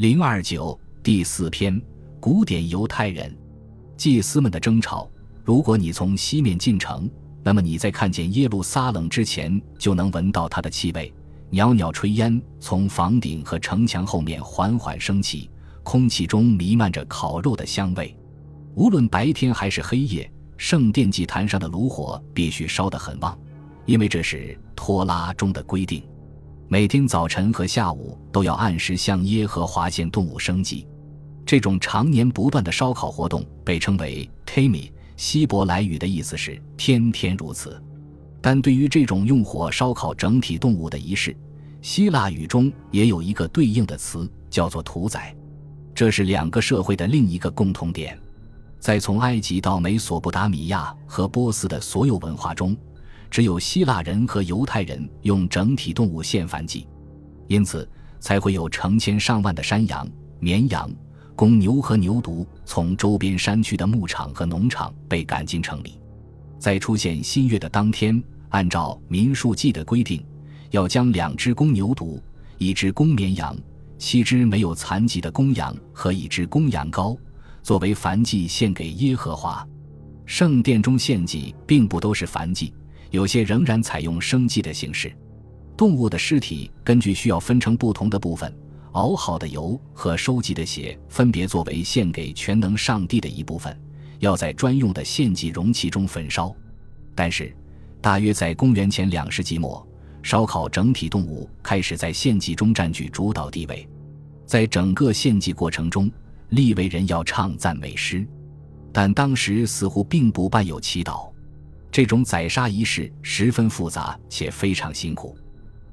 零二九第四篇古典犹太人祭司们的争吵。如果你从西面进城，那么你在看见耶路撒冷之前，就能闻到它的气味。袅袅炊烟从房顶和城墙后面缓缓升起，空气中弥漫着烤肉的香味。无论白天还是黑夜，圣殿祭坛上的炉火必须烧得很旺，因为这是托拉中的规定。每天早晨和下午都要按时向耶和华献动物生祭。这种常年不断的烧烤活动被称为 “tami”，希伯来语的意思是“天天如此”。但对于这种用火烧烤整体动物的仪式，希腊语中也有一个对应的词，叫做屠宰。这是两个社会的另一个共同点。在从埃及到美索不达米亚和波斯的所有文化中。只有希腊人和犹太人用整体动物献燔祭，因此才会有成千上万的山羊、绵羊、公牛和牛犊从周边山区的牧场和农场被赶进城里。在出现新月的当天，按照民数记的规定，要将两只公牛犊、一只公绵羊、七只没有残疾的公羊和一只公羊羔作为燔祭献给耶和华。圣殿中献祭并不都是燔祭。有些仍然采用生祭的形式，动物的尸体根据需要分成不同的部分，熬好的油和收集的血分别作为献给全能上帝的一部分，要在专用的献祭容器中焚烧。但是，大约在公元前两世纪末，烧烤整体动物开始在献祭中占据主导地位。在整个献祭过程中，利未人要唱赞美诗，但当时似乎并不伴有祈祷。这种宰杀仪式十分复杂且非常辛苦。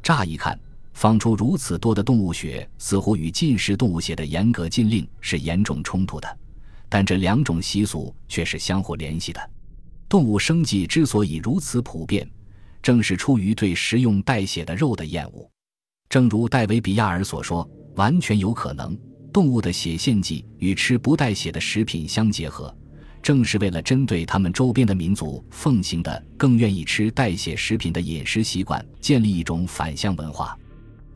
乍一看，放出如此多的动物血，似乎与禁食动物血的严格禁令是严重冲突的。但这两种习俗却是相互联系的。动物生祭之所以如此普遍，正是出于对食用带血的肉的厌恶。正如戴维·比亚尔所说，完全有可能，动物的血献祭与吃不带血的食品相结合。正是为了针对他们周边的民族奉行的更愿意吃带血食品的饮食习惯，建立一种反向文化。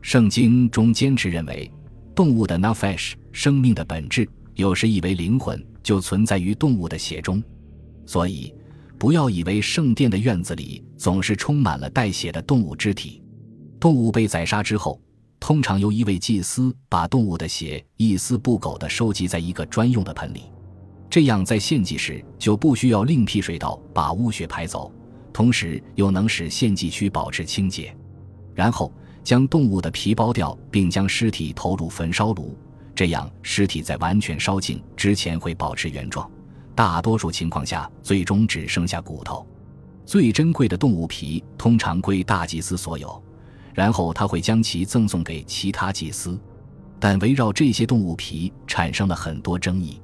圣经中坚持认为，动物的 nafesh 生命的本质，有时以为灵魂就存在于动物的血中。所以，不要以为圣殿的院子里总是充满了带血的动物肢体。动物被宰杀之后，通常由一位祭司把动物的血一丝不苟地收集在一个专用的盆里。这样，在献祭时就不需要另辟水道把污血排走，同时又能使献祭区保持清洁。然后将动物的皮剥掉，并将尸体投入焚烧炉，这样尸体在完全烧尽之前会保持原状。大多数情况下，最终只剩下骨头。最珍贵的动物皮通常归大祭司所有，然后他会将其赠送给其他祭司。但围绕这些动物皮产生了很多争议。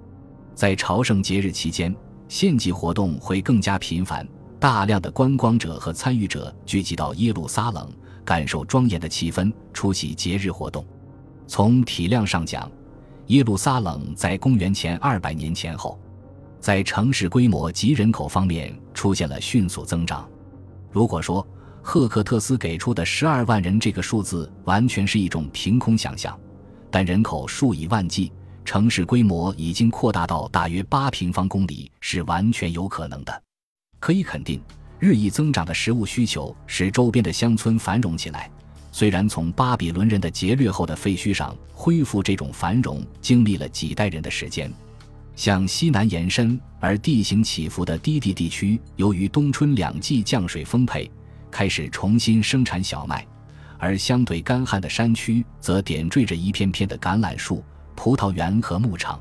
在朝圣节日期间，献祭活动会更加频繁，大量的观光者和参与者聚集到耶路撒冷，感受庄严的气氛，出席节日活动。从体量上讲，耶路撒冷在公元前二百年前后，在城市规模及人口方面出现了迅速增长。如果说赫克特斯给出的十二万人这个数字完全是一种凭空想象，但人口数以万计。城市规模已经扩大到大约八平方公里，是完全有可能的。可以肯定，日益增长的食物需求使周边的乡村繁荣起来。虽然从巴比伦人的劫掠后的废墟上恢复这种繁荣，经历了几代人的时间。向西南延伸而地形起伏的低地地区，由于冬春两季降水丰沛，开始重新生产小麦；而相对干旱的山区，则点缀着一片片的橄榄树。葡萄园和牧场，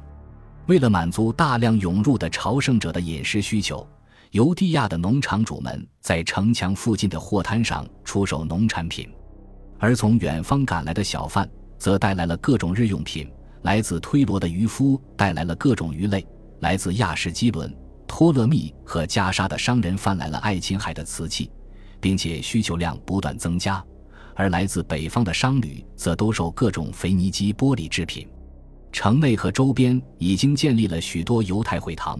为了满足大量涌入的朝圣者的饮食需求，犹地亚的农场主们在城墙附近的货摊上出售农产品，而从远方赶来的小贩则带来了各种日用品。来自推罗的渔夫带来了各种鱼类，来自亚什基伦、托勒密和加沙的商人贩来了爱琴海的瓷器，并且需求量不断增加。而来自北方的商旅则兜售各种腓尼基玻璃制品。城内和周边已经建立了许多犹太会堂，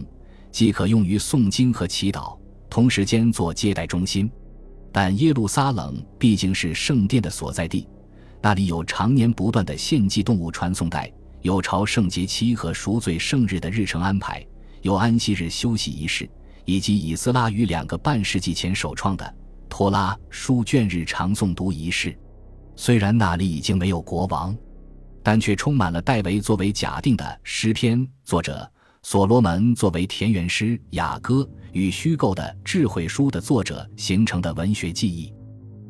既可用于诵经和祈祷，同时间做接待中心。但耶路撒冷毕竟是圣殿的所在地，那里有常年不断的献祭动物传送带，有朝圣节期和赎罪圣日的日程安排，有安息日休息仪式，以及以斯拉于两个半世纪前首创的托拉书卷日常诵读仪式。虽然那里已经没有国王，但却充满了戴维作为假定的诗篇作者。所罗门作为田园诗、雅歌与虚构的智慧书的作者形成的文学记忆，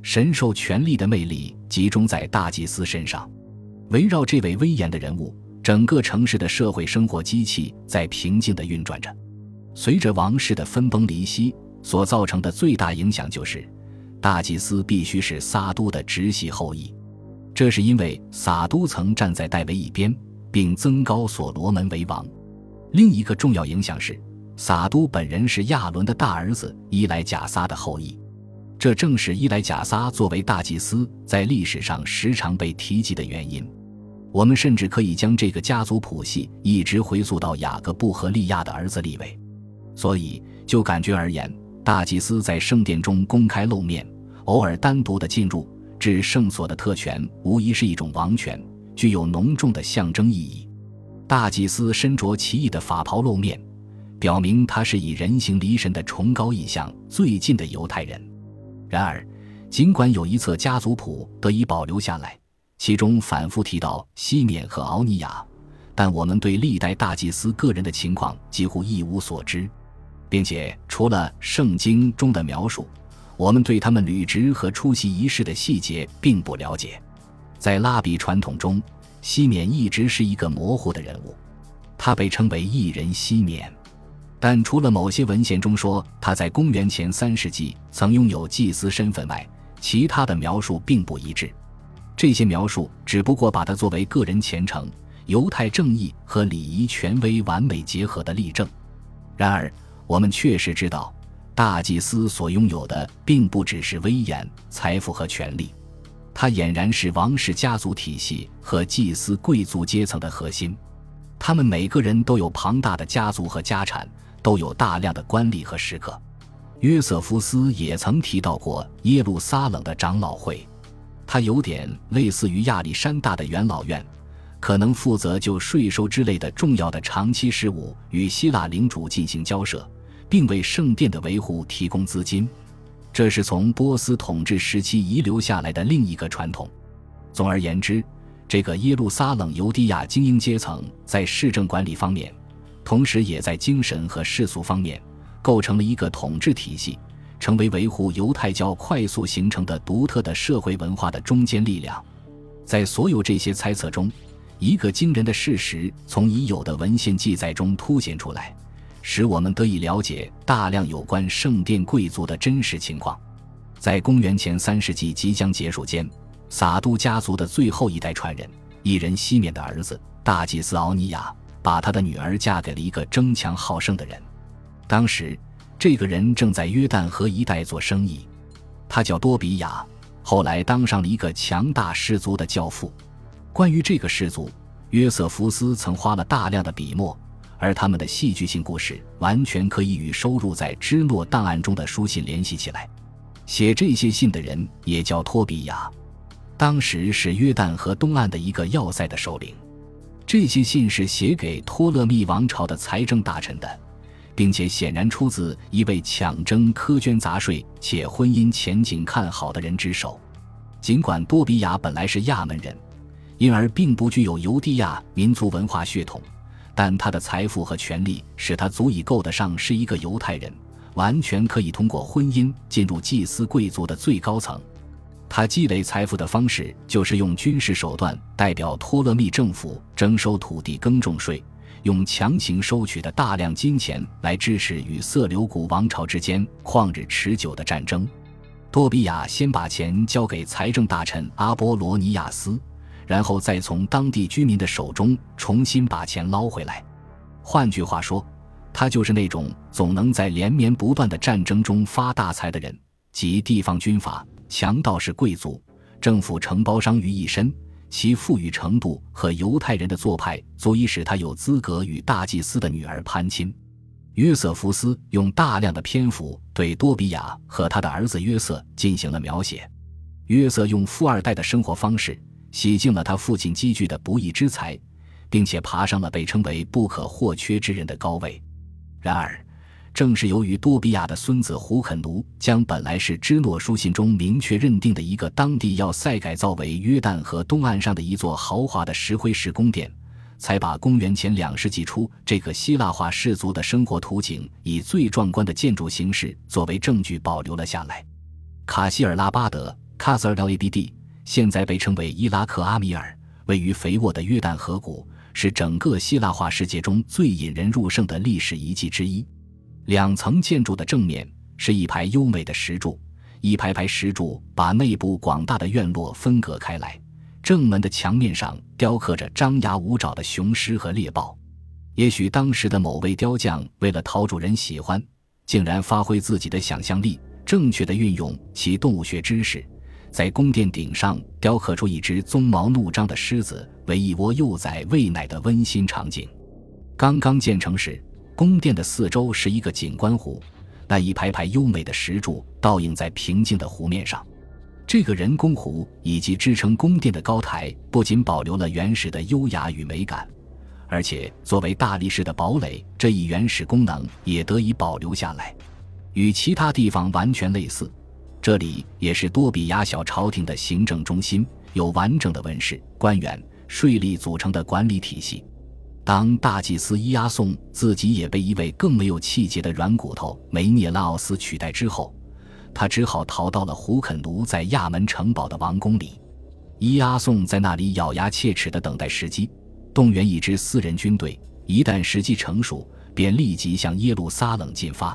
神授权力的魅力集中在大祭司身上。围绕这位威严的人物，整个城市的社会生活机器在平静地运转着。随着王室的分崩离析，所造成的最大影响就是，大祭司必须是撒都的直系后裔。这是因为撒都曾站在戴维一边，并增高所罗门为王。另一个重要影响是，撒都本人是亚伦的大儿子伊莱贾撒的后裔，这正是伊莱贾撒作为大祭司在历史上时常被提及的原因。我们甚至可以将这个家族谱系一直回溯到雅各布和利亚的儿子利位。所以，就感觉而言，大祭司在圣殿中公开露面，偶尔单独的进入至圣所的特权，无疑是一种王权，具有浓重的象征意义。大祭司身着奇异的法袍露面，表明他是以人形离神的崇高意象最近的犹太人。然而，尽管有一册家族谱得以保留下来，其中反复提到西缅和敖尼亚，但我们对历代大祭司个人的情况几乎一无所知，并且除了圣经中的描述，我们对他们履职和出席仪式的细节并不了解。在拉比传统中。西缅一直是一个模糊的人物，他被称为异人西缅，但除了某些文献中说他在公元前三世纪曾拥有祭司身份外，其他的描述并不一致。这些描述只不过把他作为个人虔诚、犹太正义和礼仪权威完美结合的例证。然而，我们确实知道，大祭司所拥有的并不只是威严、财富和权力。他俨然是王室家族体系和祭司贵族阶层的核心，他们每个人都有庞大的家族和家产，都有大量的官吏和食客。约瑟夫斯也曾提到过耶路撒冷的长老会，它有点类似于亚历山大的元老院，可能负责就税收之类的重要的长期事务与希腊领主进行交涉，并为圣殿的维护提供资金。这是从波斯统治时期遗留下来的另一个传统。总而言之，这个耶路撒冷犹地亚精英阶层在市政管理方面，同时也在精神和世俗方面，构成了一个统治体系，成为维护犹太教快速形成的独特的社会文化的中坚力量。在所有这些猜测中，一个惊人的事实从已有的文献记载中凸显出来。使我们得以了解大量有关圣殿贵族的真实情况。在公元前三世纪即将结束间，撒都家族的最后一代传人，一人西缅的儿子大祭司奥尼亚，把他的女儿嫁给了一个争强好胜的人。当时，这个人正在约旦河一带做生意，他叫多比亚，后来当上了一个强大氏族的教父。关于这个氏族，约瑟夫斯曾花了大量的笔墨。而他们的戏剧性故事完全可以与收入在芝诺档案中的书信联系起来。写这些信的人也叫托比亚，当时是约旦河东岸的一个要塞的首领。这些信是写给托勒密王朝的财政大臣的，并且显然出自一位抢征苛捐杂税且婚姻前景看好的人之手。尽管多比亚本来是亚门人，因而并不具有犹地亚民族文化血统。但他的财富和权力使他足以够得上是一个犹太人，完全可以通过婚姻进入祭司贵族的最高层。他积累财富的方式就是用军事手段代表托勒密政府征收土地耕种税，用强行收取的大量金钱来支持与色流古王朝之间旷日持久的战争。多比亚先把钱交给财政大臣阿波罗尼亚斯。然后再从当地居民的手中重新把钱捞回来。换句话说，他就是那种总能在连绵不断的战争中发大财的人，集地方军阀、强盗式贵族、政府承包商于一身。其富裕程度和犹太人的做派，足以使他有资格与大祭司的女儿攀亲。约瑟夫斯用大量的篇幅对多比亚和他的儿子约瑟进行了描写。约瑟用富二代的生活方式。洗净了他父亲积聚的不义之财，并且爬上了被称为不可或缺之人的高位。然而，正是由于多比亚的孙子胡肯奴将本来是芝诺书信中明确认定的一个当地要塞改造为约旦河东岸上的一座豪华的石灰石宫殿，才把公元前两世纪初这个希腊化氏族的生活图景以最壮观的建筑形式作为证据保留了下来。卡希尔拉巴德 （Kasr Labd） 现在被称为伊拉克阿米尔，位于肥沃的约旦河谷，是整个希腊化世界中最引人入胜的历史遗迹之一。两层建筑的正面是一排优美的石柱，一排排石柱把内部广大的院落分隔开来。正门的墙面上雕刻着张牙舞爪的雄狮和猎豹。也许当时的某位雕匠为了讨主人喜欢，竟然发挥自己的想象力，正确的运用其动物学知识，在宫殿顶上雕刻出一只鬃毛怒张的狮子为一窝幼崽喂奶的温馨场景。刚刚建成时。宫殿的四周是一个景观湖，那一排排优美的石柱倒映在平静的湖面上。这个人工湖以及支撑宫殿的高台，不仅保留了原始的优雅与美感，而且作为大理石的堡垒这一原始功能也得以保留下来。与其他地方完全类似，这里也是多比亚小朝廷的行政中心，有完整的文士、官员、税吏组成的管理体系。当大祭司伊阿宋自己也被一位更没有气节的软骨头梅涅拉奥斯取代之后，他只好逃到了胡肯奴在亚门城堡的王宫里。伊阿宋在那里咬牙切齿地等待时机，动员一支私人军队，一旦时机成熟，便立即向耶路撒冷进发。